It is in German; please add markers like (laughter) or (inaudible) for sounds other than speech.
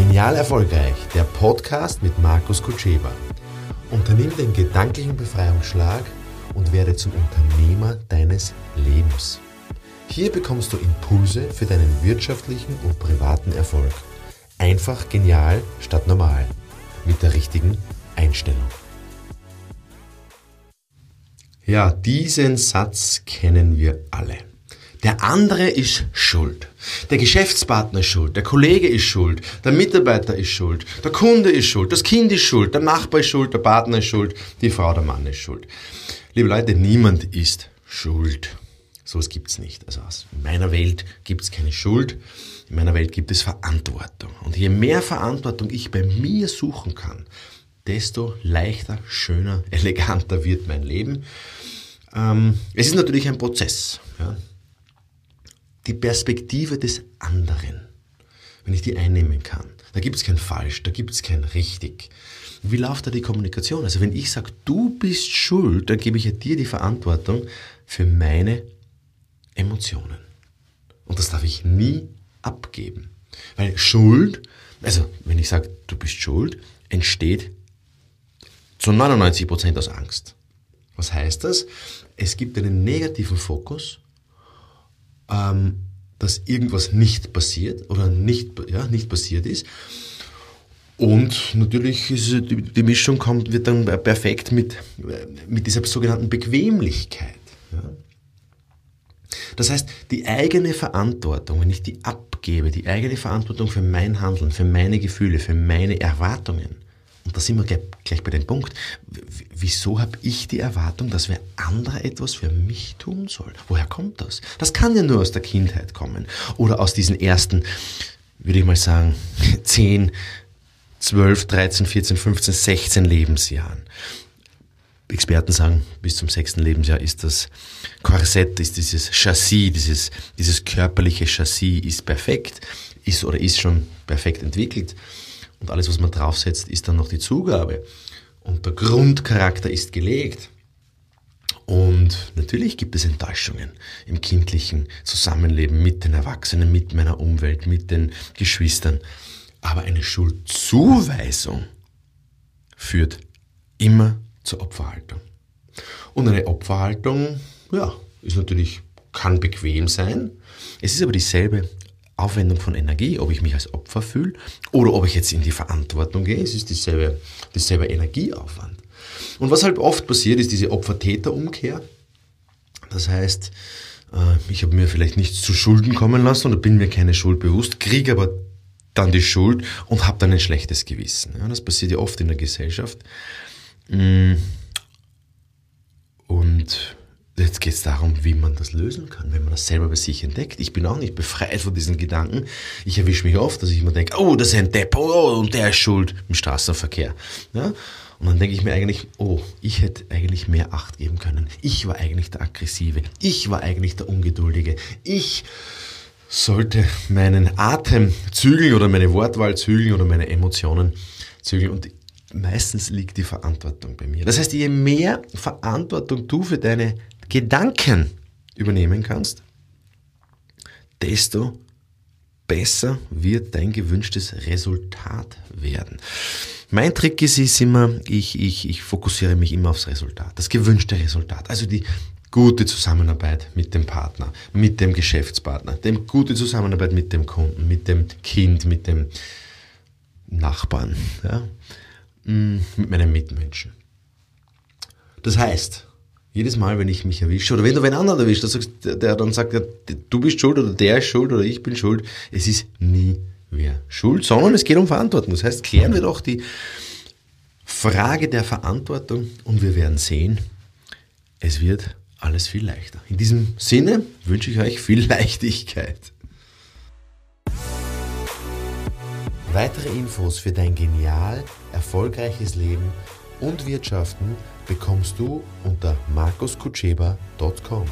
Genial Erfolgreich, der Podcast mit Markus Kutscheba. Unternimm den gedanklichen Befreiungsschlag und werde zum Unternehmer deines Lebens. Hier bekommst du Impulse für deinen wirtschaftlichen und privaten Erfolg. Einfach genial statt normal. Mit der richtigen Einstellung. Ja, diesen Satz kennen wir alle. Der andere ist schuld. Der Geschäftspartner ist schuld, der Kollege ist schuld, der Mitarbeiter ist schuld, der Kunde ist schuld, das Kind ist schuld, der Nachbar ist schuld, der Partner ist schuld, die Frau, der Mann ist schuld. Liebe Leute, niemand ist schuld. So etwas gibt's nicht. Also in meiner Welt gibt's keine Schuld, in meiner Welt gibt es Verantwortung. Und je mehr Verantwortung ich bei mir suchen kann, desto leichter, schöner, eleganter wird mein Leben. Ähm, es ist natürlich ein Prozess. Ja die Perspektive des anderen, wenn ich die einnehmen kann. Da gibt es kein Falsch, da gibt es kein Richtig. Wie läuft da die Kommunikation? Also wenn ich sage, du bist schuld, dann gebe ich ja dir die Verantwortung für meine Emotionen. Und das darf ich nie abgeben. Weil Schuld, also wenn ich sage, du bist schuld, entsteht zu 99% aus Angst. Was heißt das? Es gibt einen negativen Fokus ähm, dass irgendwas nicht passiert oder nicht, ja, nicht passiert ist. Und natürlich ist die, Mischung kommt, wird dann perfekt mit, mit dieser sogenannten Bequemlichkeit. Ja. Das heißt, die eigene Verantwortung, wenn ich die abgebe, die eigene Verantwortung für mein Handeln, für meine Gefühle, für meine Erwartungen, da sind wir gleich bei dem Punkt, wieso habe ich die Erwartung, dass wer andere etwas für mich tun soll? Woher kommt das? Das kann ja nur aus der Kindheit kommen oder aus diesen ersten, würde ich mal sagen, 10, 12, 13, 14, 15, 16 Lebensjahren. Experten sagen, bis zum sechsten Lebensjahr ist das Korsett, ist dieses Chassis, dieses, dieses körperliche Chassis ist perfekt, ist oder ist schon perfekt entwickelt. Und alles, was man draufsetzt, ist dann noch die Zugabe. Und der Grundcharakter ist gelegt. Und natürlich gibt es Enttäuschungen im kindlichen Zusammenleben mit den Erwachsenen, mit meiner Umwelt, mit den Geschwistern. Aber eine Schuldzuweisung führt immer zur Opferhaltung. Und eine Opferhaltung, ja, ist natürlich, kann bequem sein. Es ist aber dieselbe Aufwendung von Energie, ob ich mich als Opfer fühle oder ob ich jetzt in die Verantwortung gehe, es ist dieselbe, dieselbe Energieaufwand. Und was halt oft passiert, ist diese Opfer-Täter-Umkehr. Das heißt, äh, ich habe mir vielleicht nichts zu Schulden kommen lassen oder bin mir keine Schuld bewusst, kriege aber dann die Schuld und habe dann ein schlechtes Gewissen. Ja, das passiert ja oft in der Gesellschaft. Mm. Und Jetzt geht es darum, wie man das lösen kann, wenn man das selber bei sich entdeckt. Ich bin auch nicht befreit von diesen Gedanken. Ich erwische mich oft, dass ich mir denke, oh, das ist ein Depp, oh, und der ist schuld im Straßenverkehr. Ja? Und dann denke ich mir eigentlich, oh, ich hätte eigentlich mehr Acht geben können. Ich war eigentlich der Aggressive. Ich war eigentlich der Ungeduldige. Ich sollte meinen Atem zügeln oder meine Wortwahl zügeln oder meine Emotionen zügeln. Und meistens liegt die Verantwortung bei mir. Das heißt, je mehr Verantwortung du für deine Gedanken übernehmen kannst, desto besser wird dein gewünschtes Resultat werden. Mein Trick ist, ist immer, ich, ich, ich fokussiere mich immer aufs Resultat, das gewünschte Resultat. Also die gute Zusammenarbeit mit dem Partner, mit dem Geschäftspartner, die gute Zusammenarbeit mit dem Kunden, mit dem Kind, mit dem Nachbarn, ja, mm, mit meinen Mitmenschen. Das heißt, jedes Mal, wenn ich mich erwische, oder wenn du einen anderen erwischt, der, dann sagt, du bist schuld oder der ist schuld oder ich bin schuld, es ist nie wer schuld, sondern es geht um Verantwortung. Das heißt, klären wir doch die Frage der Verantwortung und wir werden sehen, es wird alles viel leichter. In diesem Sinne wünsche ich euch viel (laughs) Leichtigkeit. Weitere Infos für dein genial erfolgreiches Leben und Wirtschaften bekommst du unter markuskutscheba.com.